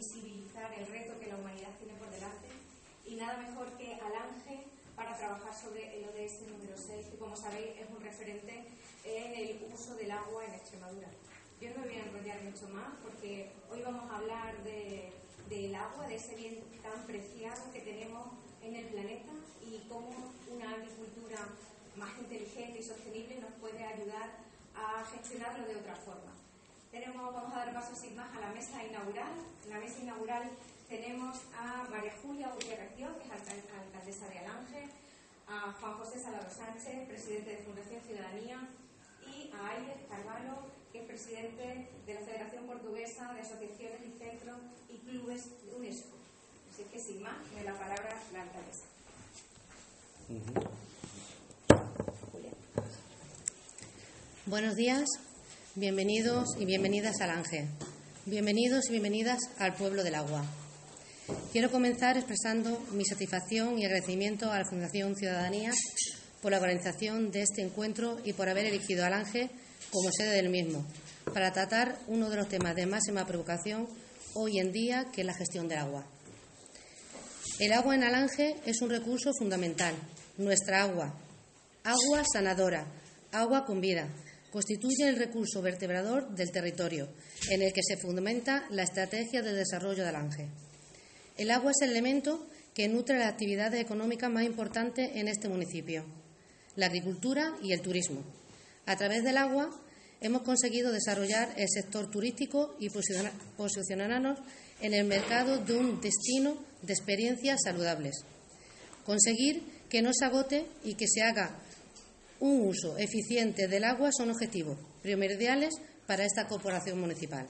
visibilizar el reto que la humanidad tiene por delante y nada mejor que Alange para trabajar sobre el ODS número 6, que como sabéis es un referente en el uso del agua en Extremadura. Yo no me voy a enrollar mucho más porque hoy vamos a hablar de, del agua, de ese bien tan preciado que tenemos en el planeta y cómo una agricultura más inteligente y sostenible nos puede ayudar a gestionarlo de otra forma. Tenemos, vamos a dar paso sin más a la mesa inaugural. En la mesa inaugural tenemos a María Julia Gutiérrez que es alcaldesa de Alange, a Juan José Salado Sánchez, presidente de Fundación Ciudadanía, y a Aires Carvalho, que es presidente de la Federación Portuguesa de Asociaciones y Centros y Clubes de UNESCO. Así que sin más, me la palabra la alcaldesa. Buenos días, bienvenidos y bienvenidas al Ángel. Bienvenidos y bienvenidas al pueblo del agua. Quiero comenzar expresando mi satisfacción y agradecimiento a la Fundación Ciudadanía por la organización de este encuentro y por haber elegido al Ángel como sede del mismo, para tratar uno de los temas de máxima preocupación hoy en día, que es la gestión del agua. El agua en Alange es un recurso fundamental, nuestra agua, agua sanadora, agua con vida, constituye el recurso vertebrador del territorio, en el que se fundamenta la estrategia de desarrollo de Alange. El agua es el elemento que nutre la actividad económica más importante en este municipio, la agricultura y el turismo. A través del agua hemos conseguido desarrollar el sector turístico y posicionarnos en el mercado de un destino de experiencias saludables. Conseguir que no se agote y que se haga un uso eficiente del agua son objetivos primordiales para esta corporación municipal.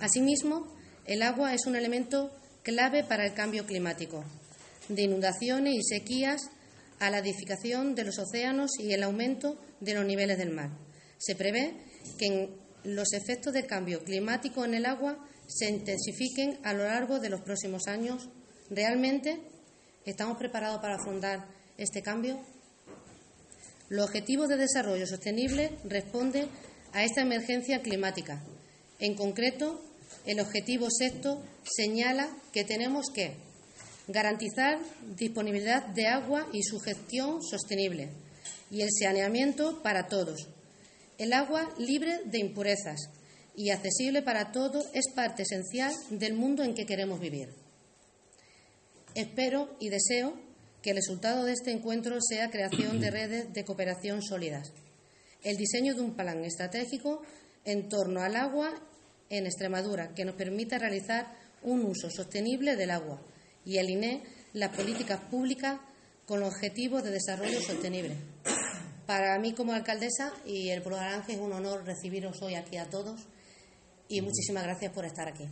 Asimismo, el agua es un elemento clave para el cambio climático, de inundaciones y sequías a la edificación de los océanos y el aumento de los niveles del mar. Se prevé que los efectos del cambio climático en el agua se intensifiquen a lo largo de los próximos años. ¿Realmente estamos preparados para afrontar este cambio? Los Objetivos de Desarrollo Sostenible responden a esta emergencia climática. En concreto, el objetivo sexto señala que tenemos que garantizar disponibilidad de agua y su gestión sostenible y el saneamiento para todos. El agua libre de impurezas y accesible para todos es parte esencial del mundo en que queremos vivir. Espero y deseo que el resultado de este encuentro sea creación de redes de cooperación sólidas, el diseño de un plan estratégico en torno al agua en Extremadura que nos permita realizar un uso sostenible del agua y alinee las políticas públicas con los objetivos de desarrollo sostenible. Para mí como alcaldesa y el Pueblo de es un honor recibiros hoy aquí a todos y muchísimas gracias por estar aquí.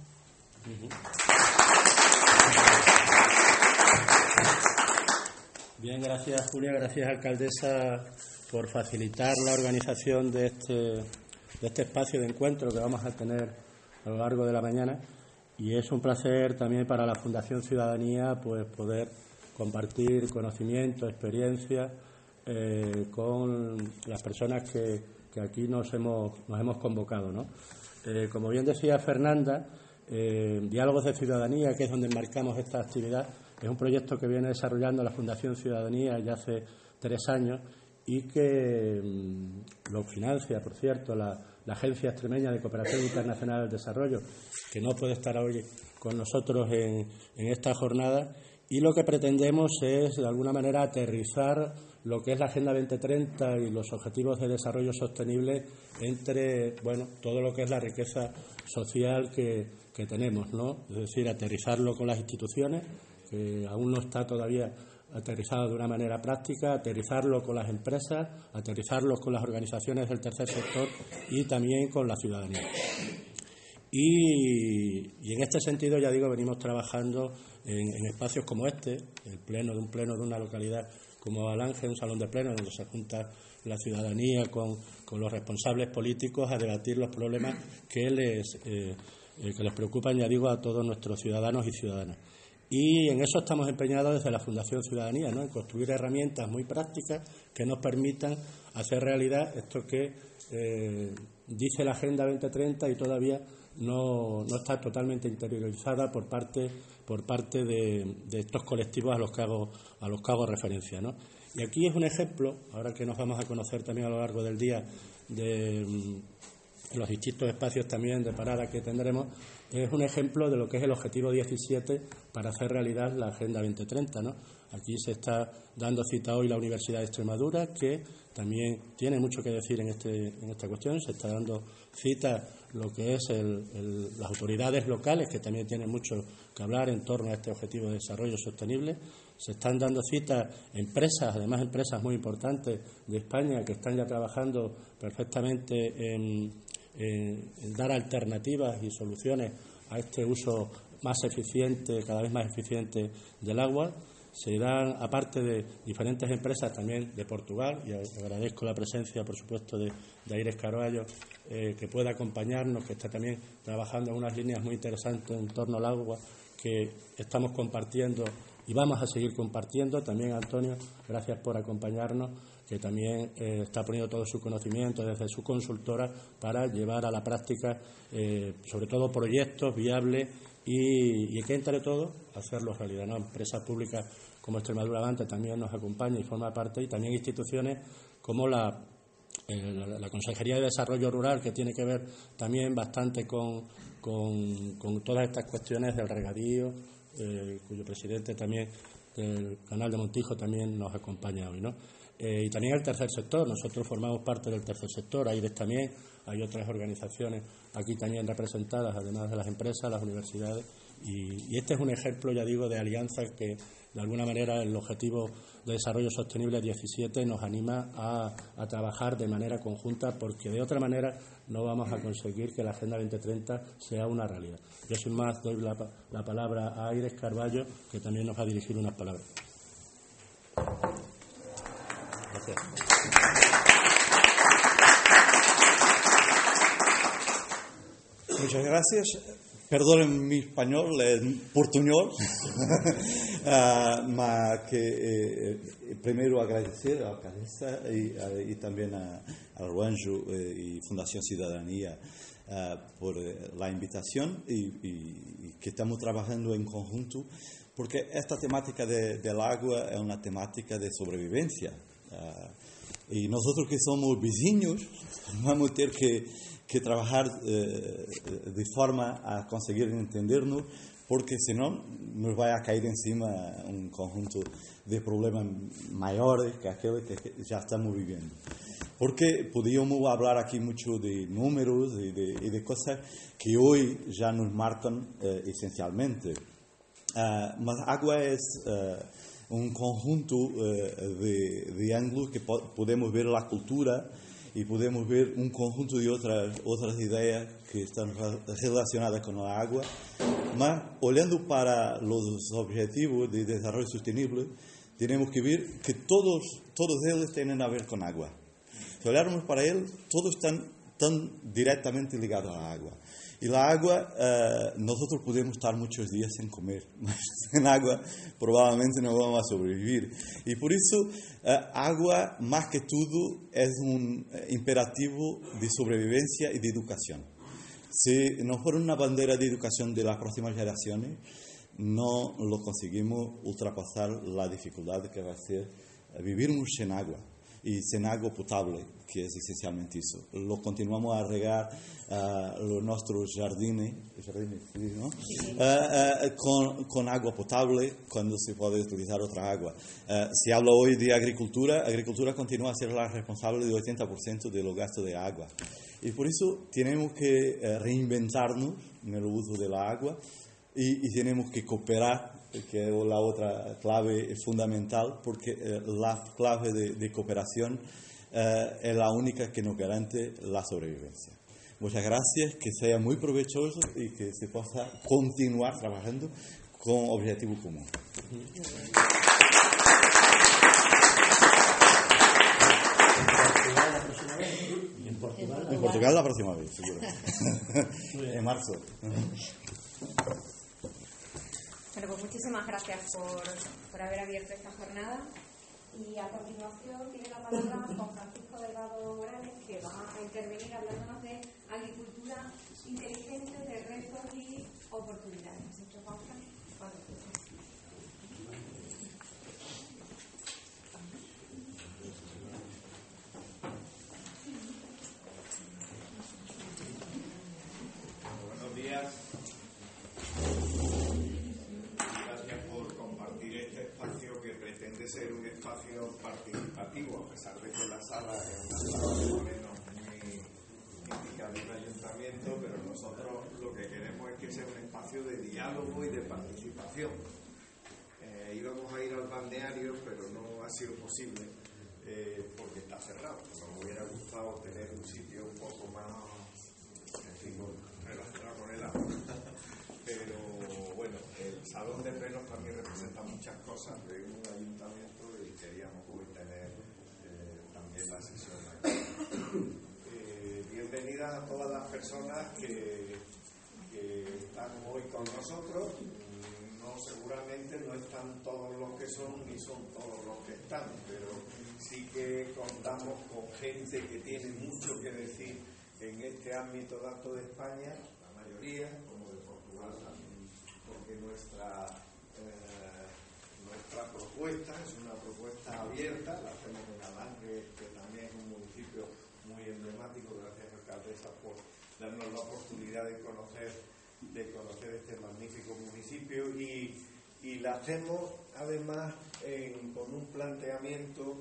Bien, gracias Julia, gracias alcaldesa por facilitar la organización de este, de este espacio de encuentro que vamos a tener a lo largo de la mañana y es un placer también para la Fundación Ciudadanía pues poder compartir conocimiento, experiencia eh, con las personas que, aquí nos hemos, nos hemos convocado. ¿no? Eh, como bien decía Fernanda, eh, Diálogos de Ciudadanía, que es donde marcamos esta actividad, es un proyecto que viene desarrollando la Fundación Ciudadanía ya hace tres años y que mm, lo financia, por cierto, la, Agencia Extremeña de Cooperación Internacional del Desarrollo, que no puede estar hoy con nosotros en, esta jornada. Y lo que pretendemos es, de alguna manera, aterrizar lo que es la Agenda 2030 y los Objetivos de Desarrollo Sostenible entre, bueno, todo lo que es la riqueza social que, que tenemos, ¿no? Es decir, aterrizarlo con las instituciones, que aún no está todavía aterrizado de una manera práctica, aterrizarlo con las empresas, aterrizarlo con las organizaciones del tercer sector y también con la ciudadanía. Y, en este sentido, ya digo, venimos trabajando en, espacios como este, el pleno de un pleno de una localidad como Alange, un salón de pleno donde se junta la ciudadanía con, los responsables políticos a debatir los problemas que les, eh, eh, que les preocupan, ya digo, a todos nuestros ciudadanos y ciudadanas. Y en eso estamos empeñados desde la Fundación Ciudadanía, ¿no? en construir herramientas muy prácticas que nos permitan hacer realidad esto que eh, dice la Agenda 2030 y todavía no, no está totalmente interiorizada por parte, por parte de, estos colectivos a los que hago, a los que hago referencia. ¿no? Y aquí es un ejemplo, ahora que nos vamos a conocer también a lo largo del día, de mm, los distintos espacios también de parada que tendremos, es un ejemplo de lo que es el objetivo 17 para hacer realidad la Agenda 2030. ¿no? Aquí se está dando cita hoy la Universidad de Extremadura, que también tiene mucho que decir en, este, en esta cuestión. Se está dando cita lo que es las autoridades locales, que también tienen mucho que hablar en torno a este objetivo de desarrollo sostenible. Se están dando cita empresas, además empresas muy importantes de España, que están ya trabajando perfectamente en, en dar alternativas y soluciones a este uso más eficiente, cada vez más eficiente del agua se dan, aparte de diferentes empresas también de Portugal, y agradezco la presencia, por supuesto, de, de Aires Carballo, eh, que pueda acompañarnos, que está también trabajando en unas líneas muy interesantes en torno al agua que estamos compartiendo y vamos a seguir compartiendo. También Antonio, gracias por acompañarnos, que también eh, está poniendo todo su conocimiento desde su consultora para llevar a la práctica, eh, sobre todo, proyectos viables y, y que entre todo hacerlo realidad. ¿no? Empresas públicas como Extremadura Avante también nos acompaña y forma parte, y también instituciones como la, eh, la, Consejería de Desarrollo Rural, que tiene que ver también bastante con, con, todas estas cuestiones del regadío, cuyo presidente también del canal de Montijo también nos acompaña hoy. ¿no? Eh, y también el tercer sector, nosotros formamos parte del tercer sector, AIRES también, hay otras organizaciones aquí también representadas, además de las empresas, las universidades, y, este es un ejemplo, ya digo, de alianzas que de alguna manera el objetivo de desarrollo sostenible 17 nos anima a, trabajar de manera conjunta porque de otra manera no vamos a conseguir que la Agenda 2030 sea una realidad. Yo sin más doy la, palabra a Aires Carballo que también nos va a dirigir unas palabras. Gracias. Muchas gracias. Perdonen mi español, es portuñol, uh, que eh, primero agradecer a Cabeza y, y también a, a eh, y Fundación Ciudadanía uh, por eh, la invitación y, y, que estamos trabajando en conjunto, porque esta temática de, del agua es una temática de sobrevivencia. Uh, y nosotros que somos vecinos vamos a tener que que trabajar eh, de forma a conseguir entendernos, porque senão nos vai a cair encima um conjunto de problemas maiores que aquele que já estamos vivendo. Porque podíamos falar aqui muito de números e de, e de coisas que hoje já nos marcam eh, essencialmente. Uh, mas água é um conjunto uh, de, de ângulos que po podemos ver na cultura, y podemos ver un conjunto de otras, otras ideas que están relacionadas con la agua, más olhando para los objetivos de desarrollo sostenible, tenemos que ver que todos, todos ellos tienen a ver con agua. Si olharmos para él, todos están directamente ligados a la agua. Y la agua, eh, nosotros podemos estar muchos días sin comer, mas sin agua probablemente no vamos a sobrevivir. Y por eso, eh, agua, más que todo, es un eh, imperativo de sobrevivencia y de educación. Si no fuera una bandera de educación de las próximas generaciones, no lo conseguimos ultrapasar la dificultad que va a ser vivir sin agua y sin agua potable, que es esencialmente eso. Lo continuamos a regar uh, los nuestros jardines, jardines ¿no? uh, uh, con, con, agua potable cuando se puede utilizar otra agua. se habla hoy de agricultura, agricultura continúa a ser la responsable del 80% de los gastos de agua. Y por eso tenemos que reinventarnos en el uso de la agua y, y tenemos que cooperar que es la otra clave fundamental, porque eh, la clave de, cooperación eh, es la única que nos garante la sobrevivencia. Muchas gracias, que sea muy provechoso y que se pueda continuar trabajando con objetivo común. En Portugal la próxima vez, seguro. en marzo. Bueno, pues muchísimas gracias por, por haber abierto esta jornada. Y a continuación tiene la palabra Juan Francisco Delgado Morales, que va a intervenir hablándonos de agricultura inteligente de retos y oportunidades. de diálogo y de participación. Eh, íbamos a ir al balneario, pero no ha sido posible eh, porque está cerrado. Nos hubiera gustado tener un sitio un poco más relacionado con el agua. pero bueno, el Salón de Plenos también representa muchas cosas de un ayuntamiento y queríamos hoy tener eh, también la sesión aquí. bienvenidas a todas las personas que están hoy con nosotros. No, seguramente no están todos los que son ni son todos los que están, pero sí que contamos con gente que tiene mucho que decir en este ámbito tanto de España, la mayoría, como de Portugal también, porque nuestra, eh, nuestra propuesta es una propuesta abierta, la hacemos en Alange, que también es un municipio muy emblemático, gracias alcaldesa por darnos la oportunidad de conocer de conocer este magnífico municipio y, la hacemos además con un planteamiento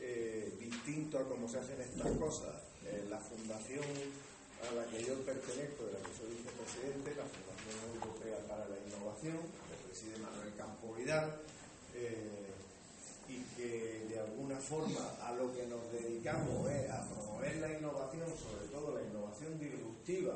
eh, distinto a cómo se hacen estas cosas. Eh, la fundación a la que yo pertenezco, de la que soy vicepresidente, la Fundación Europea para la Innovación, que preside Manuel Campo Vidal, eh, y que de alguna forma a lo que nos dedicamos es a promover la innovación, sobre todo la innovación disruptiva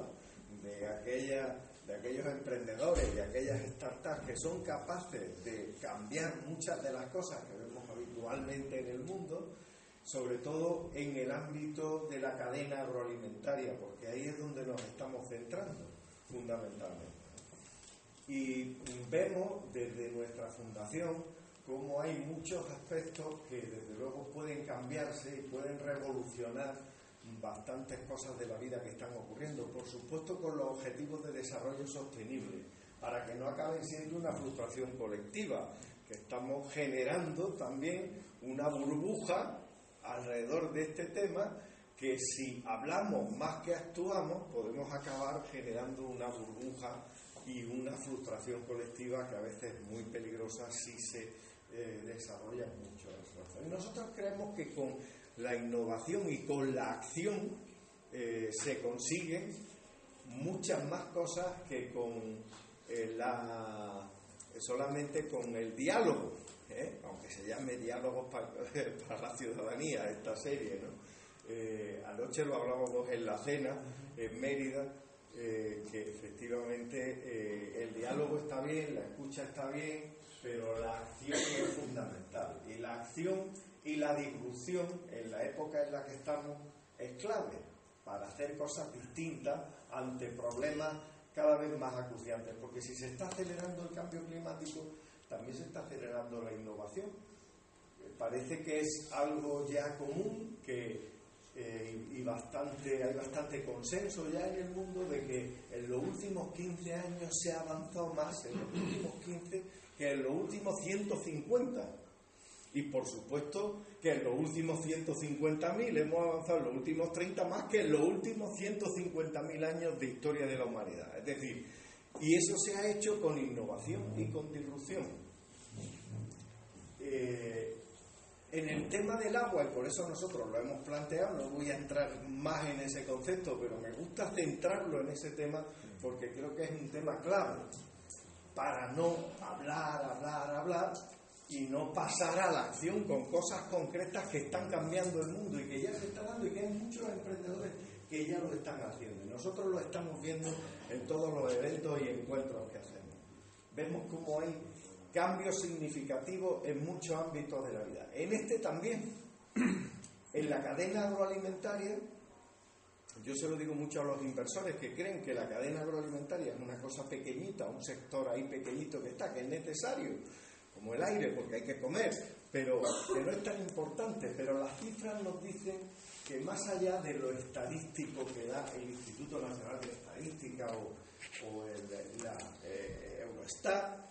de aquella de aquellos emprendedores, de aquellas startups que son capaces de cambiar muchas de las cosas que vemos habitualmente en el mundo, sobre todo en el ámbito de la cadena agroalimentaria, porque ahí es donde nos estamos centrando fundamentalmente. Y vemos desde nuestra fundación cómo hay muchos aspectos que desde luego pueden cambiarse y pueden revolucionar bastantes cosas de la vida que están ocurriendo, por supuesto con los objetivos de desarrollo sostenible, para que no acaben siendo una frustración colectiva, que estamos generando también una burbuja alrededor de este tema que si hablamos más que actuamos podemos acabar generando una burbuja y una frustración colectiva que a veces es muy peligrosa si se eh, desarrolla mucho. Y nosotros creemos que con la innovación y con la acción eh, se consiguen muchas más cosas que con eh, la solamente con el diálogo, ¿eh? aunque se llame diálogo para, la ciudadanía esta serie, ¿no? anoche lo hablábamos en la cena en Mérida, que efectivamente el diálogo está bien, la escucha está bien, pero la acción es fundamental. Y la acción y la disrupción en la época en la que estamos es clave para hacer cosas distintas ante problemas cada vez más acuciantes, porque si se está acelerando el cambio climático, también se está acelerando la innovación. Parece que es algo ya común que, eh, y bastante, hay bastante consenso ya en el mundo de que en los últimos 15 años se ha avanzado más en los últimos 15 que en los últimos 150 y por supuesto que en los últimos 150.000 hemos avanzado en los últimos 30 más que en los últimos 150.000 años de historia de la humanidad. Es decir, y eso se ha hecho con innovación y con disrupción. Eh, en el tema del agua, y por eso nosotros lo hemos planteado, no voy a entrar más en ese concepto, pero me gusta centrarlo en ese tema porque creo que es un tema clave para no hablar, hablar, hablar, y no pasar a la acción con cosas concretas que están cambiando el mundo y que ya se está dando y que hay muchos emprendedores que ya lo están haciendo. Y nosotros lo estamos viendo en todos los eventos y encuentros que hacemos. Vemos cómo hay cambios significativos en muchos ámbitos de la vida. En este también, en la cadena agroalimentaria, yo se lo digo mucho a los inversores que creen que la cadena agroalimentaria es una cosa pequeñita, un sector ahí pequeñito que está, que es necesario como el aire, porque hay que comer, pero que no es tan importante. Pero las cifras nos dicen que más allá de lo estadístico que da el Instituto Nacional de Estadística o, la eh, Eurostat,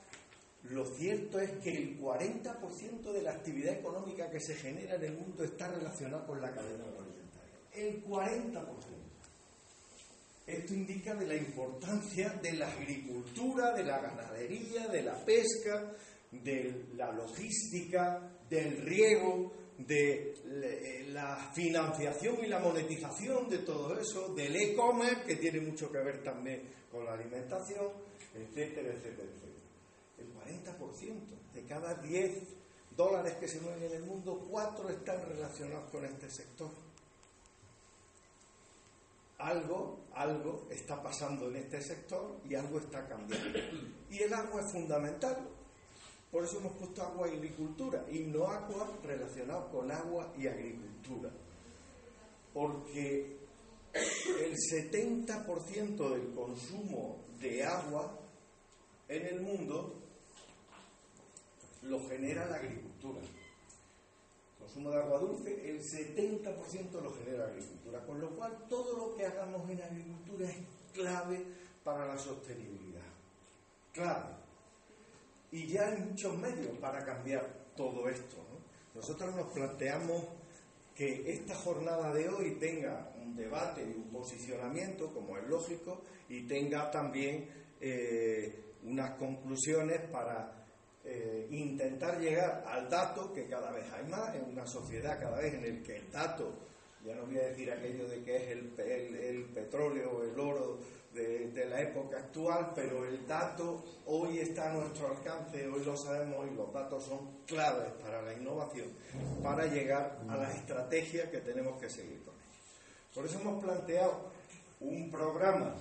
lo cierto es que el 40% de la actividad económica que se genera en el mundo está relacionada con la cadena agroalimentaria. El 40%. Esto indica de la importancia de la agricultura, de la ganadería, de la pesca, de la logística, del riego, de eh, la financiación y la monetización de todo eso, del e-commerce, que tiene mucho que ver también con la alimentación, etcétera, etcétera, etcétera. El 40% de cada 10 dólares que se mueven en el mundo, 4 están relacionados con este sector. Algo, algo está pasando en este sector y algo está cambiando. Y el agua es fundamental por eso hemos puesto agua y agricultura y no agua relacionado con agua y agricultura. Porque el 70% del consumo de agua en el mundo lo genera la agricultura. Consumo de agua dulce, el 70% lo genera la agricultura. Con lo cual, todo lo que hagamos en agricultura es clave para la sostenibilidad. Clave y ya hay muchos medios para cambiar todo esto. Nosotros nos planteamos que esta jornada de hoy tenga un debate y un posicionamiento, como es lógico, y tenga también eh, unas conclusiones para eh, intentar llegar al dato, que cada vez hay más, en una sociedad cada vez en el que el dato, ya no voy a decir aquello de que es el, el, el petróleo el oro de, la época actual, pero el dato hoy está a nuestro alcance, hoy lo sabemos y los datos son claves para la innovación, para llegar a las estrategias que tenemos que seguir con ellos. Por eso hemos planteado un programa,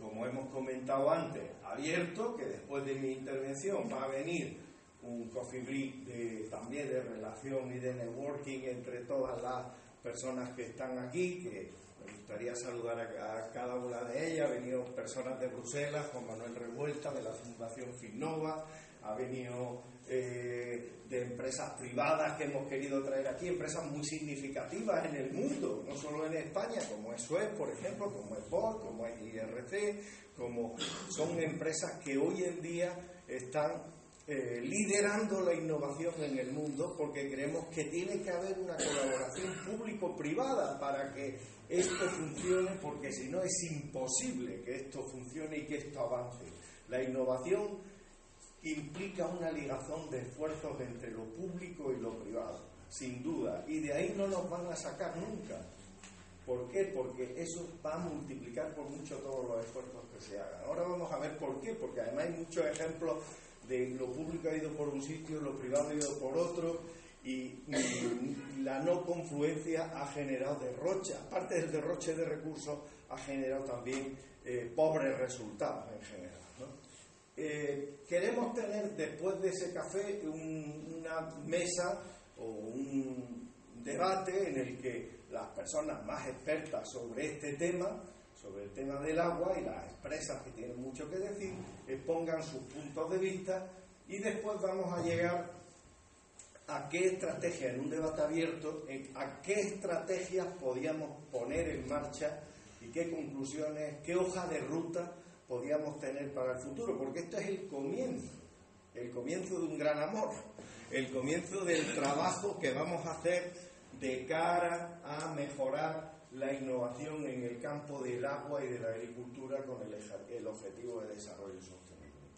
como hemos comentado antes, abierto, que después de mi intervención va a venir un coffee break también de relación y de networking entre todas las personas que están aquí, que me gustaría saludar a, cada una de ellas. Ha venido personas de Bruselas, Juan Manuel Revuelta, de la Fundación Finnova, ha venido eh, de empresas privadas que hemos querido traer aquí, empresas muy significativas en el mundo, no solo en España, como es Suez, por ejemplo, como es BOT, como es IRC, como son empresas que hoy en día están eh, liderando la innovación en el mundo porque creemos que tiene que haber una colaboración público-privada para que esto funcione, porque si no es imposible que esto funcione y que esto avance. La innovación implica una ligación de esfuerzos entre lo público y lo privado, sin duda, y de ahí no nos van a sacar nunca. ¿Por qué? Porque eso va a multiplicar por mucho todos los esfuerzos que se hagan. Ahora vamos a ver por qué, porque además hay muchos ejemplos de lo público ha ido por un sitio, lo privado ha ido por otro, y, la no confluencia ha generado derroche, aparte del derroche de recursos, ha generado también eh, pobres resultados en general. Eh, queremos tener después de ese café una mesa o un debate en el que las personas más expertas sobre este tema sobre el tema del agua y las expresas que tienen mucho que decir, expongan sus puntos de vista y después vamos a llegar a qué estrategia, en un debate abierto, a qué estrategias podíamos poner en marcha y qué conclusiones, qué hoja de ruta podíamos tener para el futuro, porque esto es el comienzo, el comienzo de un gran amor, el comienzo del trabajo que vamos a hacer de cara a mejorar la innovación en el campo del agua y de la agricultura con el, objetivo de desarrollo sostenible.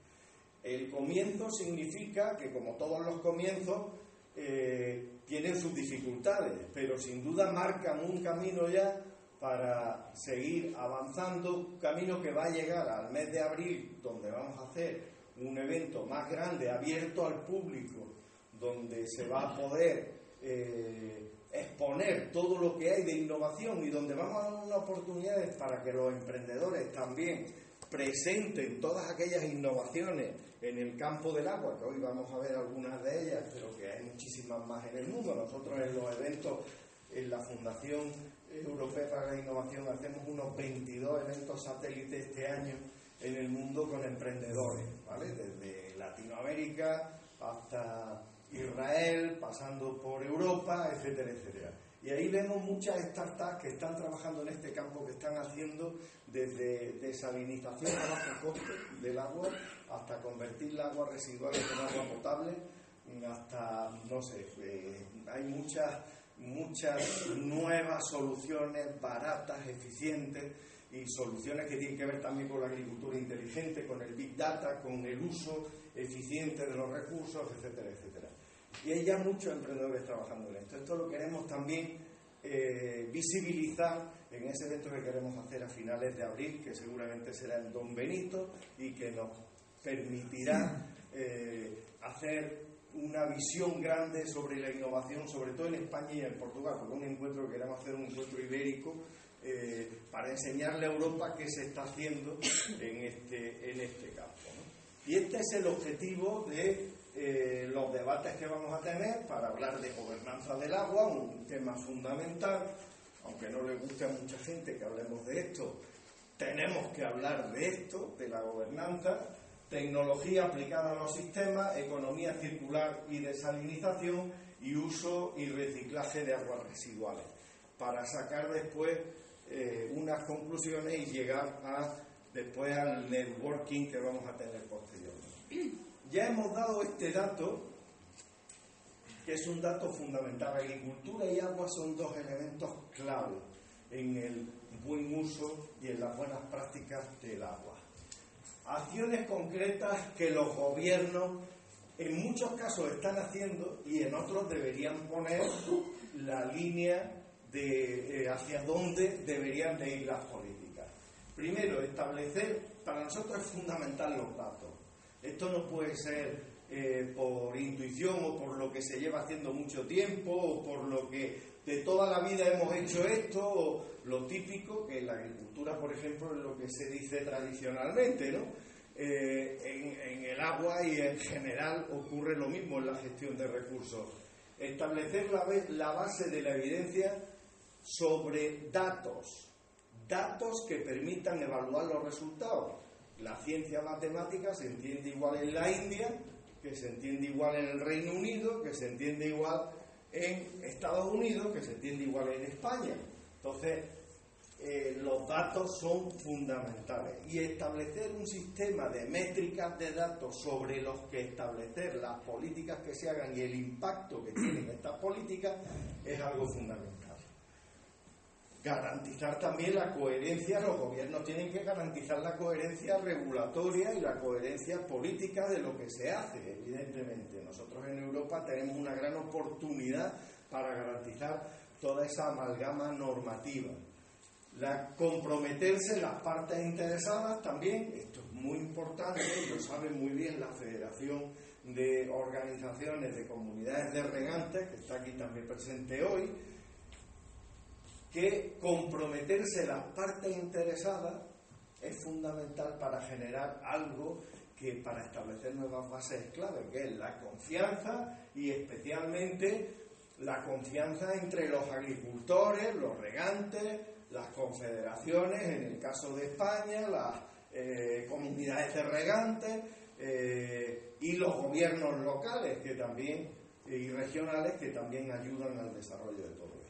El comienzo significa que, como todos los comienzos, eh, tienen sus dificultades, pero sin duda marcan un camino ya para seguir avanzando, camino que va a llegar al mes de abril, donde vamos a hacer un evento más grande, abierto al público, donde se va a poder eh, exponer todo lo que hay de innovación y donde vamos a dar unas oportunidades para que los emprendedores también presenten todas aquellas innovaciones en el campo del agua, que hoy vamos a ver algunas de ellas, pero que hay muchísimas más en el mundo. Nosotros en los eventos, en la Fundación Europea para la Innovación, hacemos unos 22 eventos satélites este año en el mundo con emprendedores, ¿vale? Desde Latinoamérica hasta Israel, pasando por Europa, etcétera, etcétera. Y ahí vemos muchas startups que están trabajando en este campo, que están haciendo desde desalinización a bajo coste del agua hasta convertir el agua residual en agua potable, hasta, no sé, eh, hay muchas, muchas nuevas soluciones baratas, eficientes y soluciones que tienen que ver también con la agricultura inteligente, con el big data, con el uso eficiente de los recursos, etcétera, etcétera. Y hay ya muchos emprendedores trabajando en esto. Esto lo queremos también eh, visibilizar en ese evento que queremos hacer a finales de abril, que seguramente será en Don Benito y que nos permitirá eh, hacer una visión grande sobre la innovación, sobre todo en España y en Portugal, porque un encuentro, queremos hacer un encuentro ibérico eh, para enseñarle a Europa qué se está haciendo en este, en este campo. Y este es el objetivo de eh, los debates que vamos a tener para hablar de gobernanza del agua, un tema fundamental, aunque no le guste a mucha gente que hablemos de esto, tenemos que hablar de esto, de la gobernanza, tecnología aplicada a los sistemas, economía circular y desalinización y uso y reciclaje de aguas residuales, para sacar después eh, unas conclusiones y llegar a, después al networking que vamos a tener posteriormente. Ya hemos dado este dato, que es un dato fundamental. Agricultura y agua son dos elementos clave en el buen uso y en las buenas prácticas del agua. Acciones concretas que los gobiernos en muchos casos están haciendo y en otros deberían poner la línea de eh, hacia dónde deberían de ir las políticas. Primero, establecer, para nosotros es fundamental los datos. Esto no puede ser eh, por intuición o por lo que se lleva haciendo mucho tiempo o por lo que de toda la vida hemos hecho esto o lo típico que en la agricultura, por ejemplo, es lo que se dice tradicionalmente, ¿no? Eh, en, el agua y en general ocurre lo mismo en la gestión de recursos. Establecer la base de la evidencia sobre datos, datos que permitan evaluar los resultados. La ciencia matemática se entiende igual en la India, que se entiende igual en el Reino Unido, que se entiende igual en Estados Unidos, que se entiende igual en España. Entonces, eh, los datos son fundamentales y establecer un sistema de métricas de datos sobre los que establecer las políticas que se hagan y el impacto que tienen estas políticas es algo fundamental garantizar también la coherencia, los gobiernos tienen que garantizar la coherencia regulatoria y la coherencia política de lo que se hace, evidentemente. Nosotros en Europa tenemos una gran oportunidad para garantizar toda esa amalgama normativa. La, comprometerse las partes interesadas también, esto es muy importante, lo sabe muy bien la Federación de Organizaciones de Comunidades de Regantes, que está aquí también presente hoy, que comprometerse las partes interesadas es fundamental para generar algo que para establecer nuevas bases clave, que es la confianza y especialmente la confianza entre los agricultores, los regantes, las confederaciones, en el caso de España, las eh, comunidades de regantes eh, y los gobiernos locales que también y regionales que también ayudan al desarrollo de todo.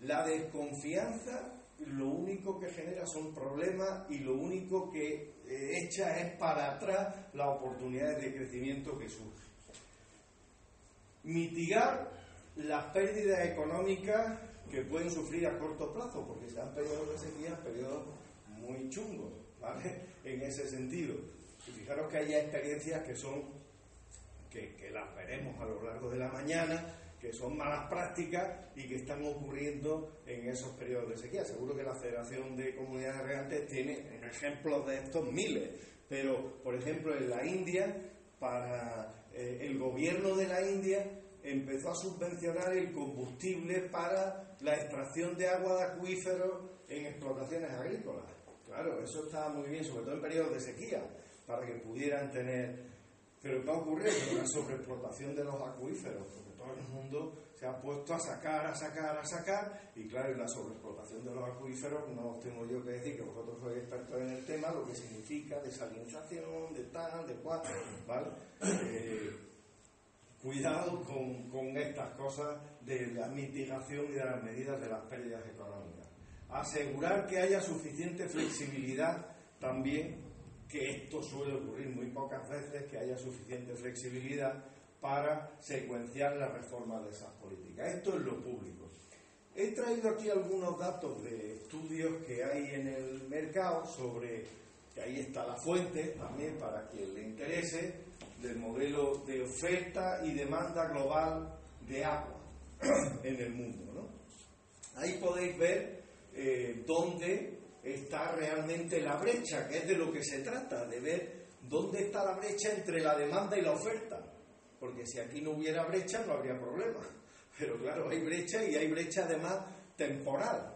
La desconfianza lo único que genera son problemas y lo único que eh, echa es para atrás las oportunidades de crecimiento que surgen. Mitigar las pérdidas económicas que pueden sufrir a corto plazo, porque se han periodos de sequía, periodos muy chungos, ¿vale? En ese sentido. Y fijaros que hay experiencias que son, que, que las veremos a lo largo de la mañana, que son malas prácticas y que están ocurriendo en esos periodos de sequía. Seguro que la Federación de Comunidades Regantes tiene ejemplos de estos miles, pero por ejemplo en la India, para eh, el gobierno de la India empezó a subvencionar el combustible para la extracción de agua de acuíferos en explotaciones agrícolas. Claro, eso estaba muy bien, sobre todo en periodos de sequía, para que pudieran tener... Pero ¿qué ha ocurrido? Una sobreexplotación de los acuíferos el mundo se ha puesto a sacar, a sacar, a sacar, y claro, en la sobreexplotación de los acuíferos, no os tengo yo que decir que vosotros sois expertos en el tema, lo que significa desalinización, de tal, de cual, ¿vale? Eh, cuidado con, con estas cosas de la mitigación y de las medidas de las pérdidas económicas. Asegurar que haya suficiente flexibilidad también, que esto suele ocurrir muy pocas veces, que haya suficiente flexibilidad para secuenciar la reforma de esas políticas. Esto es lo público. He traído aquí algunos datos de estudios que hay en el mercado sobre, que ahí está la fuente también para quien le interese, del modelo de oferta y demanda global de agua en el mundo. Ahí podéis ver eh, dónde está realmente la brecha, que es de lo que se trata, de ver dónde está la brecha entre la demanda y la oferta. Porque si aquí no hubiera brecha no habría problema. Pero claro, hay brecha y hay brecha además temporal.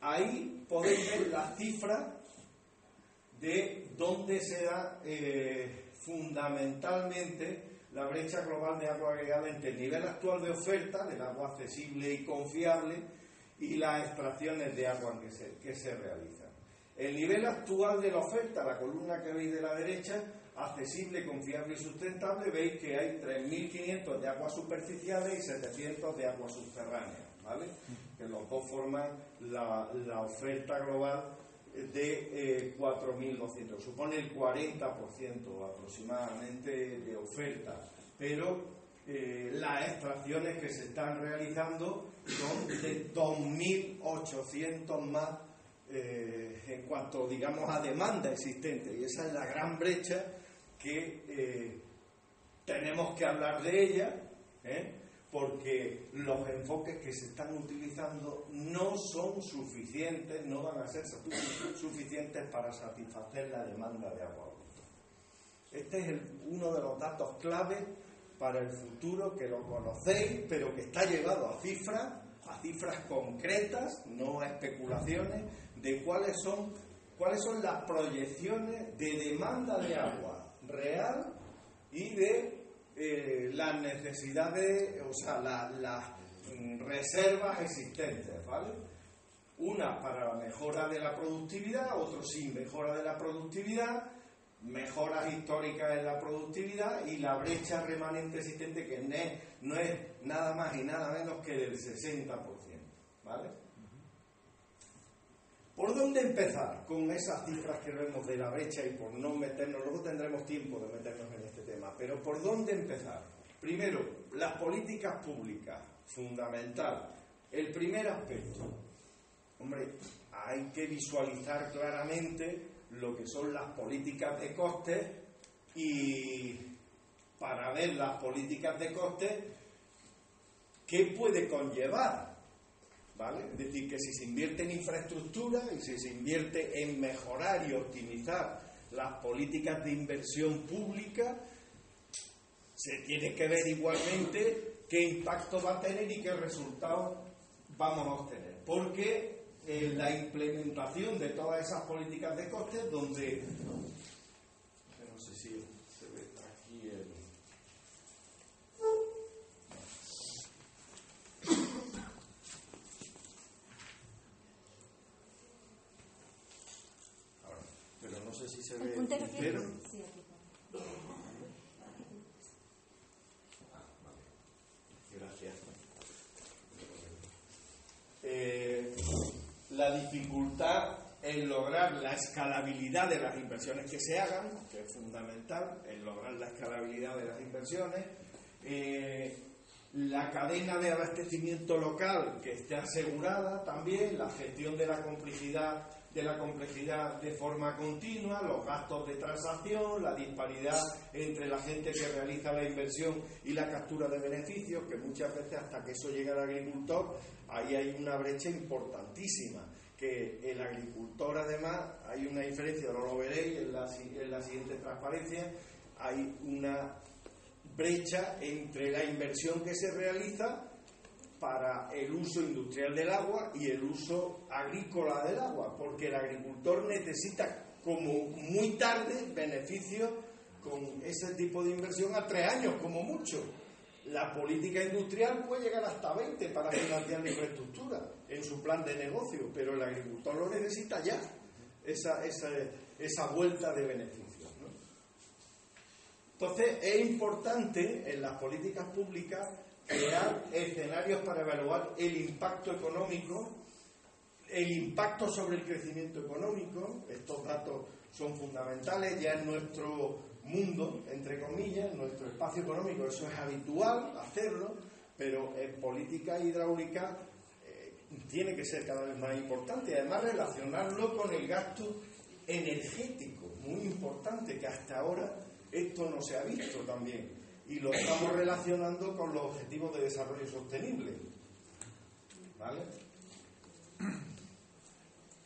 Ahí podéis ver la cifra de dónde se da eh, fundamentalmente la brecha global de agua agregada entre el nivel actual de oferta del agua accesible y confiable y las extracciones de agua que se, que se realizan. El nivel actual de la oferta, la columna que veis de la derecha, accesible, confiable y sustentable, veis que hay 3.500 de aguas superficiales y 700 de aguas subterráneas, ¿vale? Que los dos forman la, oferta global de 4.200. Eh, Supone el 40% aproximadamente de oferta, pero eh, las extracciones que se están realizando son de 2.800 más eh, en cuanto, digamos, a demanda existente. Y esa es la gran brecha que eh, tenemos que hablar de ella, ¿eh? porque los enfoques que se están utilizando no son suficientes, no van a ser suficientes para satisfacer la demanda de agua. Este es uno de los datos clave para el futuro que lo conocéis, pero que está llevado a cifras, a cifras concretas, no a especulaciones, de cuáles son, cuáles son las proyecciones de demanda de agua real y de eh, las necesidades, o sea, las mm, reservas existentes, ¿vale? Una para la mejora de la productividad, otro sin mejora de la productividad, mejoras históricas en la productividad y la brecha remanente existente que no es nada más y nada menos que del 60%, ¿vale? ¿Por dónde empezar con esas cifras que vemos de la brecha y por no meternos, luego tendremos tiempo de meternos en este tema, pero ¿por dónde empezar? Primero, las políticas públicas, fundamental. El primer aspecto, hombre, hay que visualizar claramente lo que son las políticas de costes y para ver las políticas de costes, ¿qué puede conllevar? Es decir, que si se invierte en infraestructura y si se invierte en mejorar y optimizar las políticas de inversión pública, se tiene que ver igualmente qué impacto va a tener y qué resultados vamos a obtener. Porque la implementación de todas esas políticas de costes, donde Gracias. Eh, la dificultad en lograr la escalabilidad de las inversiones que se hagan, que es fundamental, en lograr la escalabilidad de las inversiones, eh, la cadena de abastecimiento local que esté asegurada también, la gestión de la complejidad de la complejidad de forma continua, los gastos de transacción, la disparidad entre la gente que realiza la inversión y la captura de beneficios, que muchas veces hasta que eso llega al agricultor, ahí hay una brecha importantísima, que el agricultor además, hay una diferencia, ahora lo veréis en la, en la siguiente transparencia, hay una brecha entre la inversión que se realiza para el uso industrial del agua y el uso agrícola del agua, porque el agricultor necesita como muy tarde beneficios con ese tipo de inversión a tres años, como mucho. La política industrial puede llegar hasta 20 para financiar la infraestructura en su plan de negocio, pero el agricultor lo necesita ya, esa, esa, esa vuelta de beneficios. Entonces es importante en las políticas públicas crear escenarios para evaluar el impacto económico, el impacto sobre el crecimiento económico. Estos datos son fundamentales ya en nuestro mundo, entre comillas, en nuestro espacio económico. Eso es habitual hacerlo, pero en política hidráulica eh, tiene que ser cada vez más importante. Además, relacionarlo con el gasto energético, muy importante, que hasta ahora esto no se ha visto también. Y lo estamos relacionando con los objetivos de desarrollo sostenible. ¿Vale?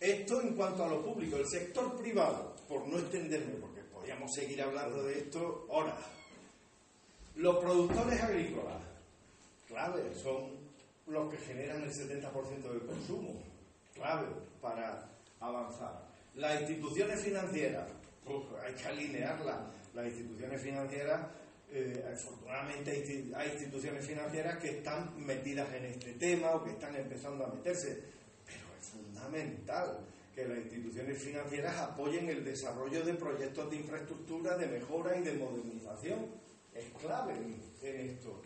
Esto en cuanto a lo público. El sector privado, por no extenderme, porque podríamos seguir hablando de esto horas. Los productores agrícolas, clave, son los que generan el 70% del consumo, clave para avanzar. Las instituciones financieras, hay que alinearlas. Las instituciones financieras, eh, afortunadamente hay instituciones financieras que están metidas en este tema o que están empezando a meterse, pero es fundamental que las instituciones financieras apoyen el desarrollo de proyectos de infraestructura, de mejora y de modernización. Es clave en esto.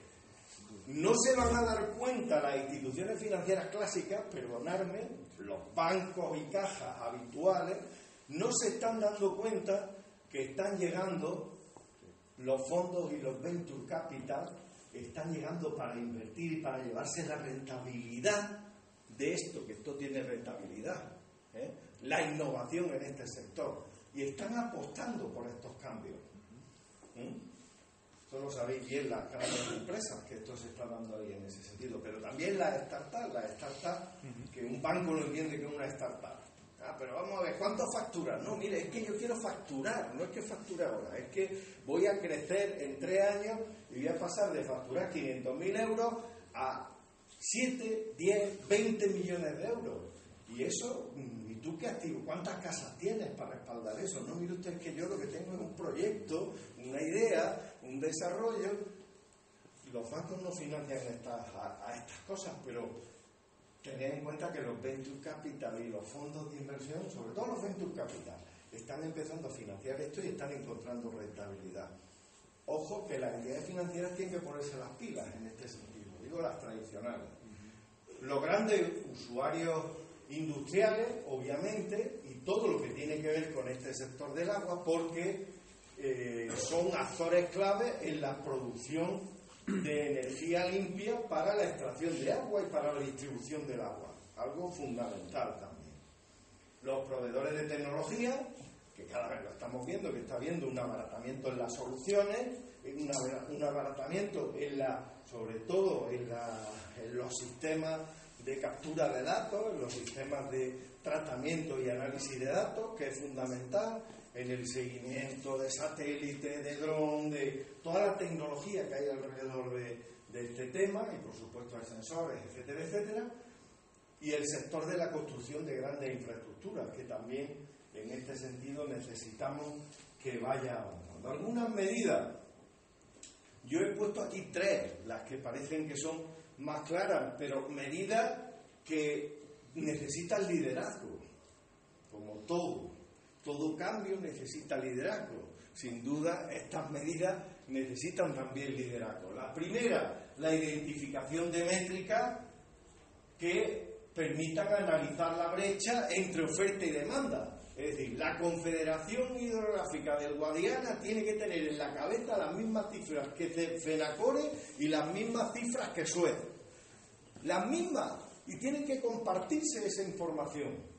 No se van a dar cuenta las instituciones financieras clásicas, perdonadme, los bancos y cajas habituales, no se están dando cuenta que están llegando los fondos y los venture capital, están llegando para invertir y para llevarse la rentabilidad de esto, que esto tiene rentabilidad, ¿eh? la innovación en este sector. Y están apostando por estos cambios. ¿eh? Solo sabéis bien las grandes empresas que esto se está dando ahí en ese sentido, pero también las startups, las startups que un banco no entiende que es una startup. Ah, pero vamos a ver, ¿cuánto factura? No, mire, es que yo quiero facturar, no es que facture ahora, es que voy a crecer en tres años y voy a pasar de facturar 500.000 euros a 7, 10, 20 millones de euros. Y eso, ¿y tú qué activo? ¿Cuántas casas tienes para respaldar eso? No, mire usted que yo lo que tengo es un proyecto, una idea, un desarrollo. Los bancos no financian a estas cosas, pero Tened en cuenta que los venture capital y los fondos de inversión, sobre todo los venture capital, están empezando a financiar esto y están encontrando rentabilidad. Ojo que las entidades financieras tienen que ponerse las pilas en este sentido, digo las tradicionales. Los grandes usuarios industriales, obviamente, y todo lo que tiene que ver con este sector del agua, porque eh, son actores clave en la producción de energía limpia para la extracción de agua y para la distribución del agua, algo fundamental también. Los proveedores de tecnología, que cada vez lo estamos viendo, que está habiendo un abaratamiento en las soluciones, un abaratamiento en la, sobre todo en, en los sistemas de captura de datos, en los sistemas de tratamiento y análisis de datos, que es fundamental, en el seguimiento de satélites, de dron, de toda la tecnología que hay alrededor de, este tema, y por supuesto de sensores, etcétera, etcétera, y el sector de la construcción de grandes infraestructuras, que también en este sentido necesitamos que vaya avanzando. Algunas medidas, yo he puesto aquí tres, las que parecen que son más claras, pero medidas que necesitan liderazgo, como todo. Todo cambio necesita liderazgo. Sin duda, estas medidas necesitan también liderazgo. La primera, la identificación de métricas que permitan analizar la brecha entre oferta y demanda. Es decir, la Confederación Hidrográfica del Guadiana tiene que tener en la cabeza las mismas cifras que FENACORE y las mismas cifras que SUEZ. Las mismas. Y tienen que compartirse esa información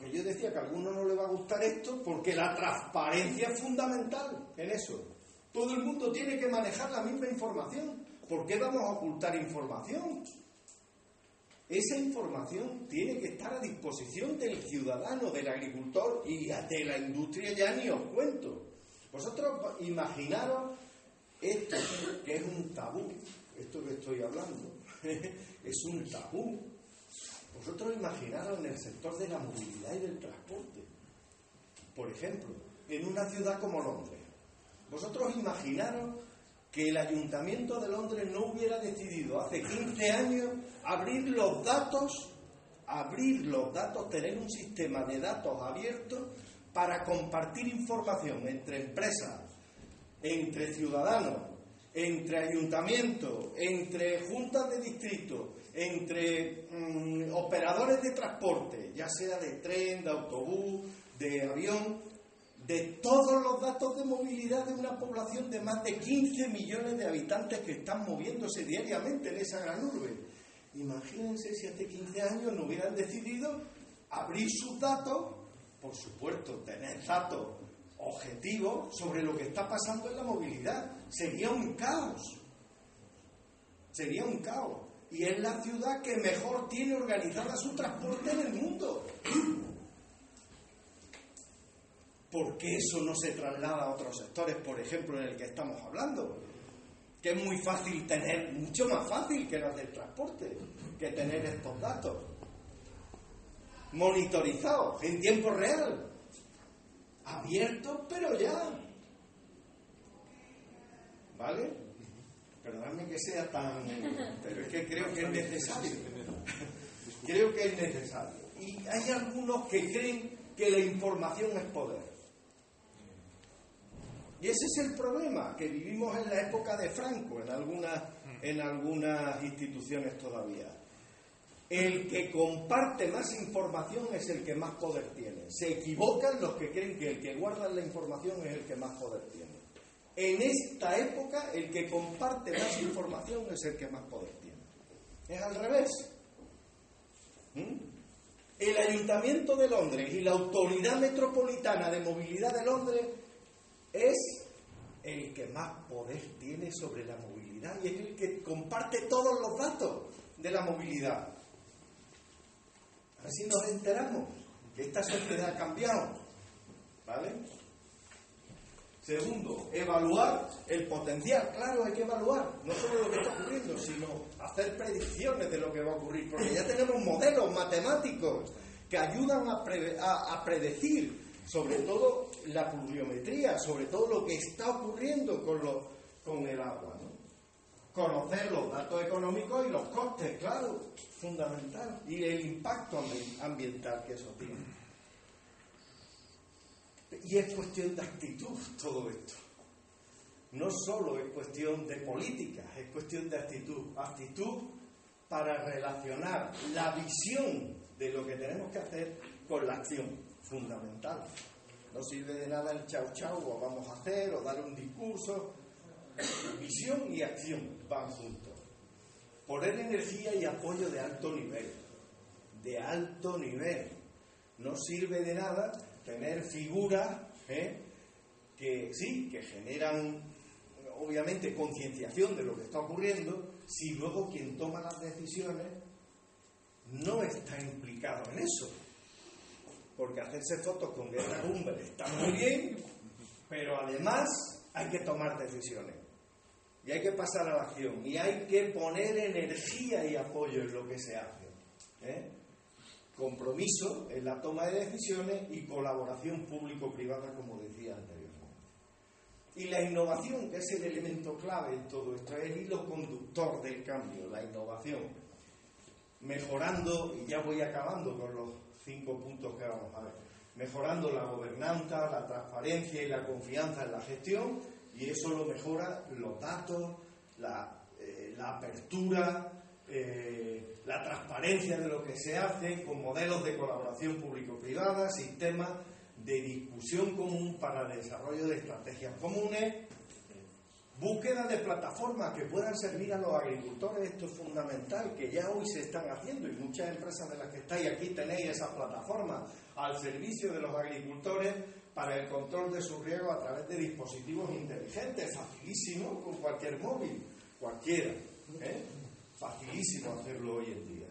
que yo decía que a algunos no le va a gustar esto, porque la transparencia es fundamental en eso. Todo el mundo tiene que manejar la misma información. ¿Por qué vamos a ocultar información? Esa información tiene que estar a disposición del ciudadano, del agricultor y de la industria, ya ni os cuento. Vosotros imaginaros esto, que es un tabú, esto que estoy hablando, es un tabú vosotros imaginaros en el sector de la movilidad y del transporte. Por ejemplo, en una ciudad como Londres. Vosotros imaginaros que el Ayuntamiento de Londres no hubiera decidido hace 15 años abrir los datos, abrir los datos, tener un sistema de datos abiertos para compartir información entre empresas, entre ciudadanos, entre ayuntamientos, entre juntas de distrito, entre mm, operadores de transporte, ya sea de tren, de autobús, de avión, de todos los datos de movilidad de una población de más de 15 millones de habitantes que están moviéndose diariamente en esa gran urbe. Imagínense si hace 15 años no hubieran decidido abrir sus datos, por supuesto, tener datos objetivos sobre lo que está pasando en la movilidad. Sería un caos. Sería un caos. Y es la ciudad que mejor tiene organizada su transporte en el mundo. ¿Por qué eso no se traslada a otros sectores, por ejemplo, en el que estamos hablando? Que es muy fácil tener, mucho más fácil que las del transporte, que tener estos datos monitorizados en tiempo real, abiertos, pero ya. ¿Vale? Perdóname que sea tan... Pero es que creo que es necesario. creo que es necesario. Y hay algunos que creen que la información es poder. Y ese es el problema, que vivimos en la época de Franco en algunas, en algunas instituciones todavía. El que comparte más información es el que más poder tiene. Se equivocan los que creen que el que guarda la información es el que más poder tiene. En esta época, el que comparte más información es el que más poder tiene. Es al revés. ¿Mm? El Ayuntamiento de Londres y la Autoridad Metropolitana de Movilidad de Londres es el que más poder tiene sobre la movilidad y es el que comparte todos los datos de la movilidad. Así nos enteramos que esta sociedad ha cambiado. ¿Vale? Segundo, evaluar el potencial. Claro, hay que evaluar no solo lo que está ocurriendo, sino hacer predicciones de lo que va a ocurrir, porque ya tenemos modelos matemáticos que ayudan a, predecir sobre todo la pluviometría, sobre todo lo que está ocurriendo con, con el agua. ¿No? Conocer los datos económicos y los costes, claro, fundamental, y el impacto ambiental que eso tiene. Y es cuestión de actitud todo esto. No solo es cuestión de política, es cuestión de actitud. Actitud para relacionar la visión de lo que tenemos que hacer con la acción fundamental. No sirve de nada el chau chau o vamos a hacer o dar un discurso. Visión y acción van juntos. Poner energía y apoyo de alto nivel. De alto nivel. No sirve de nada tener figuras ¿eh? que sí, que generan obviamente concienciación de lo que está ocurriendo, si luego quien toma las decisiones no está implicado en eso porque hacerse fotos con Greta Thunberg está muy bien, pero además hay que tomar decisiones. Y hay que pasar a la acción. Y hay que poner energía y apoyo en lo que se hace. ¿eh? Compromiso en la toma de decisiones y colaboración público-privada, como decía anteriormente. Y la innovación, que es el elemento clave en todo esto, es el hilo conductor del cambio, la innovación. Mejorando, y ya voy acabando con los cinco puntos que vamos a ver. Mejorando la gobernanza, la transparencia y la confianza en la gestión, y eso lo mejora los datos, la, eh, apertura, eh, la transparencia de lo que se hace con modelos de colaboración público-privada, sistemas de discusión común para el desarrollo de estrategias comunes, Búsqueda de plataformas que puedan servir a los agricultores, esto es fundamental, que ya hoy se están haciendo y muchas empresas de las que estáis aquí tenéis esas plataformas al servicio de los agricultores para el control de sus riesgos a través de dispositivos inteligentes, facilísimo con cualquier móvil, cualquiera, ¿eh? facilísimo hacerlo hoy en día.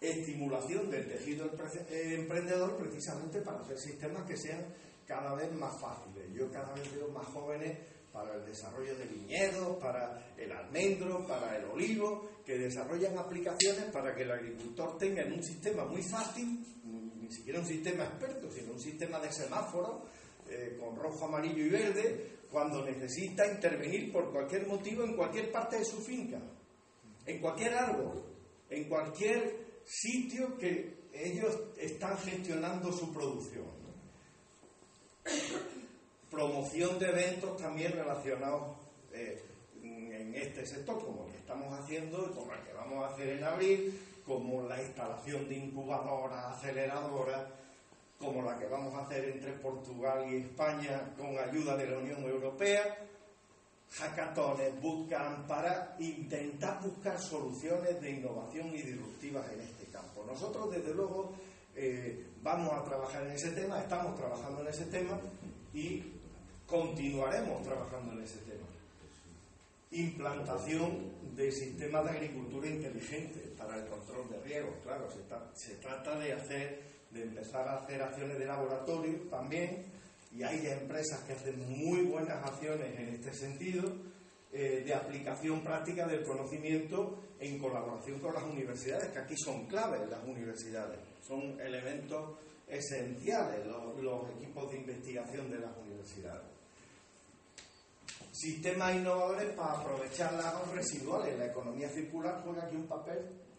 Estimulación del tejido eh, emprendedor precisamente para hacer sistemas que sean cada vez más fáciles. Yo cada vez veo más jóvenes para el desarrollo de viñedos, para el almendro, para el olivo, que desarrollan aplicaciones para que el agricultor tenga en un sistema muy fácil, ni siquiera un sistema experto, sino un sistema de semáforo eh, con rojo, amarillo y verde, cuando necesita intervenir por cualquier motivo en cualquier parte de su finca, en cualquier árbol, en cualquier sitio que ellos están gestionando su producción. promoción de eventos también relacionados eh, en este sector, como el que estamos haciendo como el que vamos a hacer en abril, como la instalación de incubadoras, aceleradoras, como la que vamos a hacer entre Portugal y España con ayuda de la Unión Europea, hackatones, bootcamp, para intentar buscar soluciones de innovación y disruptivas en este campo. Nosotros, desde luego, eh, vamos a trabajar en ese tema, estamos trabajando en ese tema y continuaremos trabajando en ese tema. Implantación de sistemas de agricultura inteligente para el control de riesgos. Claro, se, trata de hacer, de empezar a hacer acciones de laboratorio también, y hay empresas que hacen muy buenas acciones en este sentido, eh, de aplicación práctica del conocimiento en colaboración con las universidades, que aquí son claves las universidades, son elementos esenciales los equipos de investigación de las universidades sistemas innovadores para aprovechar las residuales. La economía circular juega aquí un papel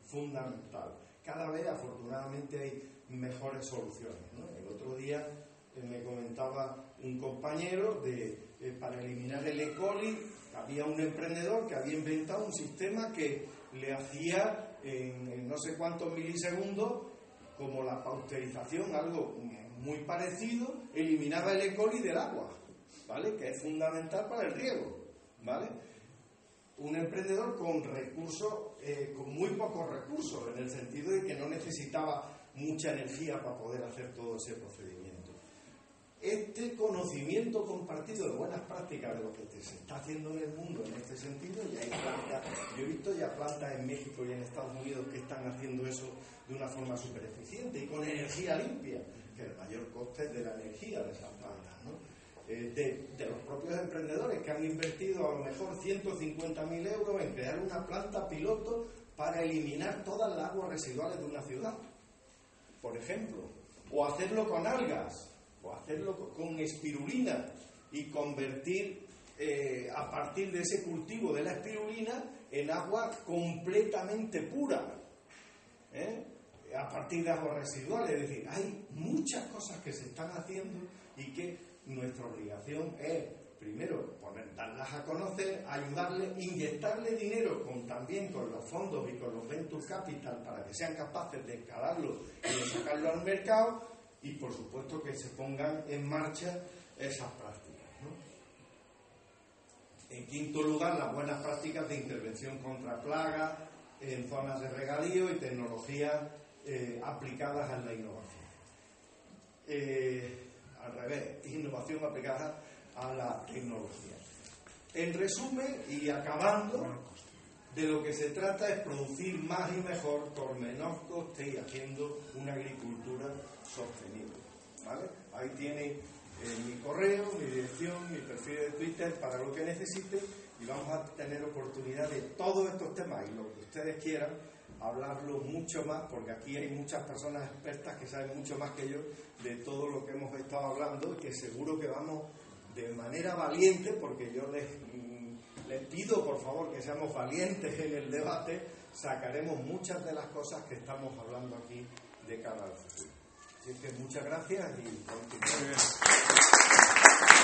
fundamental. Cada vez, afortunadamente, hay mejores soluciones. El otro día eh, me comentaba un compañero de, eh, para eliminar el E. coli, había un emprendedor que había inventado un sistema que le hacía en, no sé cuántos milisegundos, como la pasteurización, algo muy parecido, eliminaba el E. coli del agua. ¿Vale? Que es fundamental para el riego, ¿vale? Un emprendedor con recursos, eh, con muy pocos recursos, en el sentido de que no necesitaba mucha energía para poder hacer todo ese procedimiento. Este conocimiento compartido de buenas prácticas de lo que se está haciendo en el mundo en este sentido, y hay plantas, yo he visto ya plantas en México y en Estados Unidos que están haciendo eso de una forma súper eficiente y con energía limpia, que el mayor coste es de la energía de esas plantas, ¿no? Eh, de, los propios emprendedores que han invertido a lo mejor 150.000 euros en crear una planta piloto para eliminar todas las aguas residuales de una ciudad, por ejemplo, o hacerlo con algas, o hacerlo con espirulina y convertir eh, a partir de ese cultivo de la espirulina en agua completamente pura. ¿eh? a partir de aguas residuales. Es decir, hay muchas cosas que se están haciendo y que nuestra obligación es, primero, poner, darlas a conocer, ayudarle, inyectarle dinero con, también con los fondos y con los venture capital para que sean capaces de escalarlo y de sacarlo al mercado y, por supuesto, que se pongan en marcha esas prácticas. En quinto lugar, las buenas prácticas de intervención contra plagas en zonas de regadío y tecnologías eh, aplicadas a la innovación. Eh, al revés, innovación aplicada a la tecnología. En resumen y acabando, de lo que se trata es producir más y mejor por menor coste y haciendo una agricultura sostenible. ¿vale? Ahí tiene eh, mi correo, mi dirección, mi perfil de Twitter para lo que necesite y vamos a tener oportunidad de todos estos temas y lo que ustedes quieran hablarlo mucho más, porque aquí hay muchas personas expertas que saben mucho más que yo de todo lo que hemos estado hablando que seguro que vamos de manera valiente, porque yo les, mm, les pido por favor que seamos valientes en el debate, sacaremos muchas de las cosas que estamos hablando aquí de cara al futuro. Así que muchas gracias y continuamos.